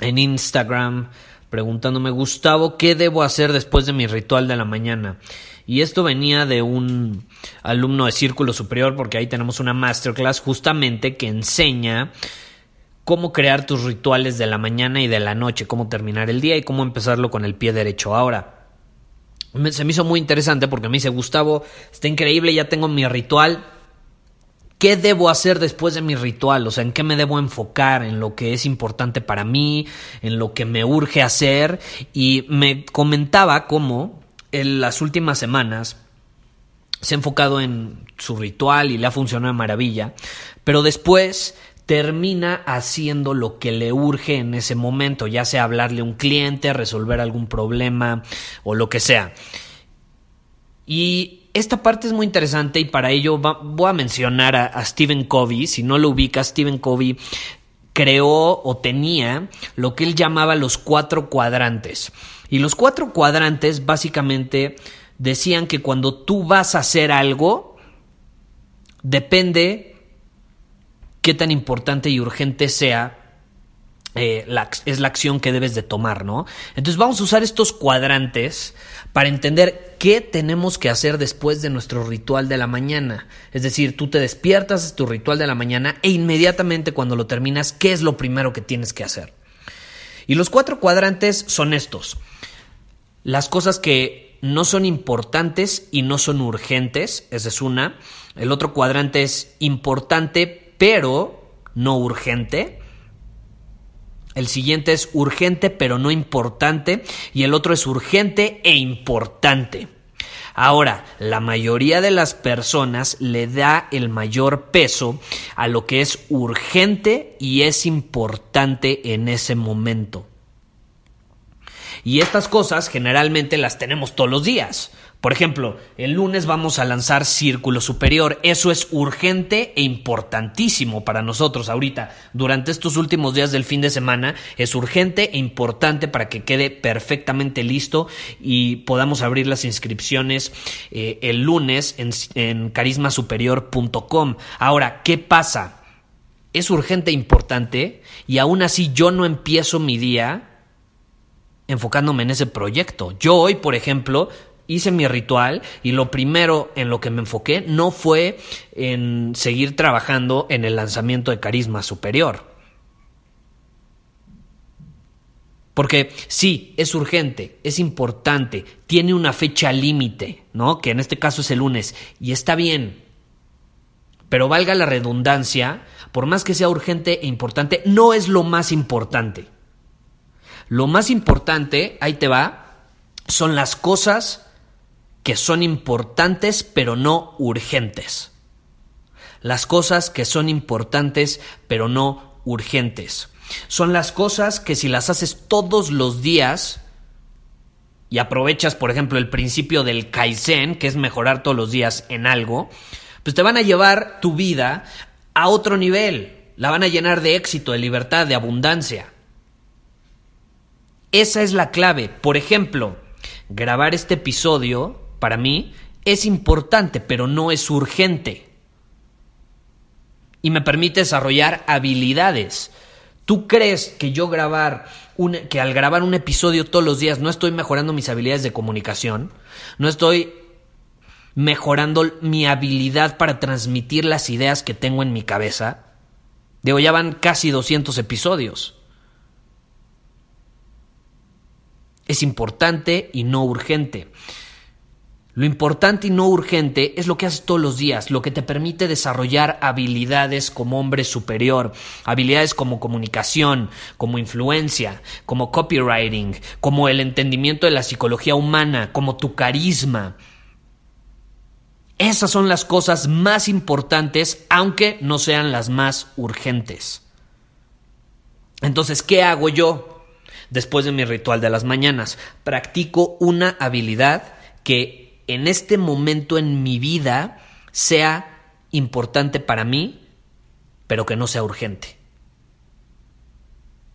en Instagram preguntándome, Gustavo, ¿qué debo hacer después de mi ritual de la mañana? Y esto venía de un alumno de Círculo Superior, porque ahí tenemos una masterclass justamente que enseña cómo crear tus rituales de la mañana y de la noche, cómo terminar el día y cómo empezarlo con el pie derecho. Ahora, se me hizo muy interesante porque me dice, Gustavo, está increíble, ya tengo mi ritual, ¿Qué debo hacer después de mi ritual? O sea, ¿en qué me debo enfocar? ¿En lo que es importante para mí? ¿En lo que me urge hacer? Y me comentaba cómo en las últimas semanas se ha enfocado en su ritual y le ha funcionado maravilla, pero después termina haciendo lo que le urge en ese momento, ya sea hablarle a un cliente, resolver algún problema o lo que sea. Y esta parte es muy interesante y para ello voy a mencionar a, Stephen Covey. Si no lo ubica, Stephen Covey creó o tenía lo que él llamaba los cuatro cuadrantes. Y los cuatro cuadrantes básicamente decían que cuando tú vas a hacer algo, depende qué tan importante y urgente sea eh, es la acción que debes de tomar, ¿no? Entonces vamos a usar estos cuadrantes para entender qué tenemos que hacer después de nuestro ritual de la mañana. Es decir, tú te despiertas, tu ritual de la mañana e inmediatamente cuando lo terminas, ¿qué es lo primero que tienes que hacer? Y los cuatro cuadrantes son estos. Las cosas que no son importantes y no son urgentes, esa es una. El otro cuadrante es importante pero no urgente. El siguiente es urgente pero no importante y el otro es urgente e importante. Ahora, la mayoría de las personas le da el mayor peso a lo que es urgente y es importante en ese momento. Y estas cosas generalmente las tenemos todos los días. Por ejemplo, el lunes vamos a lanzar Círculo Superior. Eso es urgente e importantísimo para nosotros ahorita. Durante estos últimos días del fin de semana es urgente e importante para que quede perfectamente listo y podamos abrir las inscripciones eh, el lunes en, en carismasuperior.com. Ahora, ¿qué pasa? Es urgente e importante y aún así yo no empiezo mi día enfocándome en ese proyecto. Yo hoy, por ejemplo, hice mi ritual y lo primero en lo que me enfoqué no fue en seguir trabajando en el lanzamiento de Carisma Superior. Porque sí, es urgente, es importante, tiene una fecha límite, ¿no? Que en este caso es el lunes, y está bien. Pero valga la redundancia, por más que sea urgente e importante, no es lo más importante. Lo más importante, ahí te va, son las cosas que son importantes pero no urgentes. Las cosas que son importantes pero no urgentes. Son las cosas que si las haces todos los días y aprovechas, por ejemplo, el principio del Kaizen, que es mejorar todos los días en algo, pues te van a llevar tu vida a otro nivel. La van a llenar de éxito, de libertad, de abundancia. Esa es la clave. Por ejemplo, grabar este episodio para mí es importante, pero no es urgente. Y me permite desarrollar habilidades. ¿Tú crees que yo grabar un, que al grabar un episodio todos los días no estoy mejorando mis habilidades de comunicación? No estoy mejorando mi habilidad para transmitir las ideas que tengo en mi cabeza. Digo, ya van casi 200 episodios. es importante y no urgente. Lo importante y no urgente es lo que haces todos los días, lo que te permite desarrollar habilidades como hombre superior, habilidades como comunicación, como influencia, como copywriting, como el entendimiento de la psicología humana, como tu carisma. Esas son las cosas más importantes, aunque no sean las más urgentes. Entonces, ¿qué hago yo después de mi ritual de las mañanas? Practico una habilidad que en este momento en mi vida sea importante para mí, pero que no sea urgente.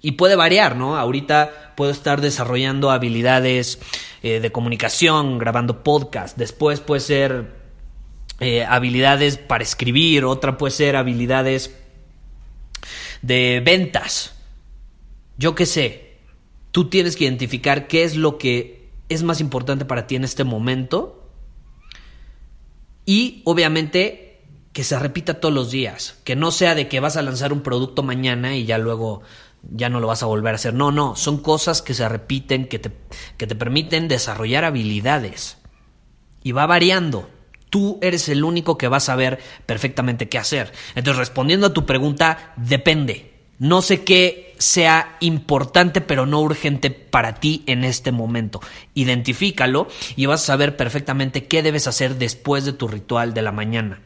Y puede variar, ¿no? Ahorita puedo estar desarrollando habilidades eh, de comunicación, grabando podcast. Después puede ser eh, habilidades para escribir, otra puede ser habilidades de ventas. Yo qué sé. Tú tienes que identificar qué es lo que es más importante para ti en este momento. Y obviamente que se repita todos los días, que no sea de que vas a lanzar un producto mañana y ya luego ya no lo vas a volver a hacer. No, no, son cosas que se repiten, que te, que te permiten desarrollar habilidades. Y va variando. Tú eres el único que va a saber perfectamente qué hacer. Entonces, respondiendo a tu pregunta, depende. No sé qué sea importante pero no urgente para ti en este momento. Identifícalo y vas a saber perfectamente qué debes hacer después de tu ritual de la mañana.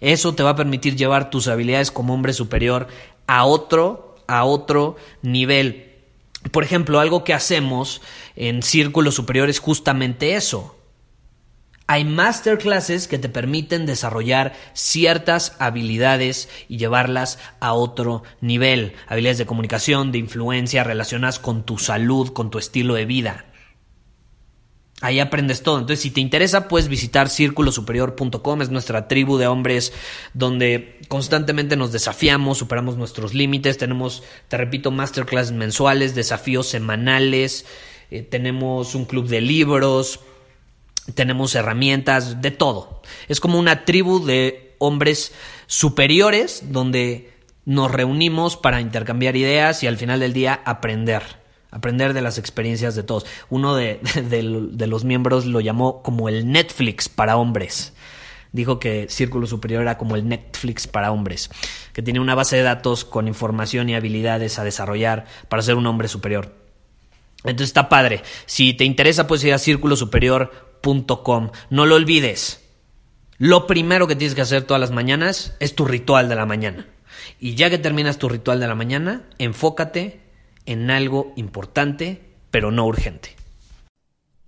Eso te va a permitir llevar tus habilidades como hombre superior a otro, a otro nivel. Por ejemplo, algo que hacemos en círculos superiores es justamente eso. Hay masterclasses que te permiten desarrollar ciertas habilidades y llevarlas a otro nivel. Habilidades de comunicación, de influencia, relacionadas con tu salud, con tu estilo de vida. Ahí aprendes todo. Entonces, si te interesa, puedes visitar círculosuperior.com. Es nuestra tribu de hombres donde constantemente nos desafiamos, superamos nuestros límites. Tenemos, te repito, masterclasses mensuales, desafíos semanales. Eh, tenemos un club de libros tenemos herramientas, de todo. Es como una tribu de hombres superiores donde nos reunimos para intercambiar ideas y al final del día aprender. Aprender de las experiencias de todos. Uno de, de los miembros lo llamó como el Netflix para hombres dijo que Círculo Superior era como el Netflix para hombres, que tiene una base de datos con información y habilidades a desarrollar para ser un hombre superior. Entonces está padre. Si te interesa, puedes ir a Círculo No lo olvides. Lo primero que tienes que hacer todas las mañanas es tu ritual de la mañana. Y ya que terminas tu ritual de la mañana, enfócate en algo importante, pero no urgente.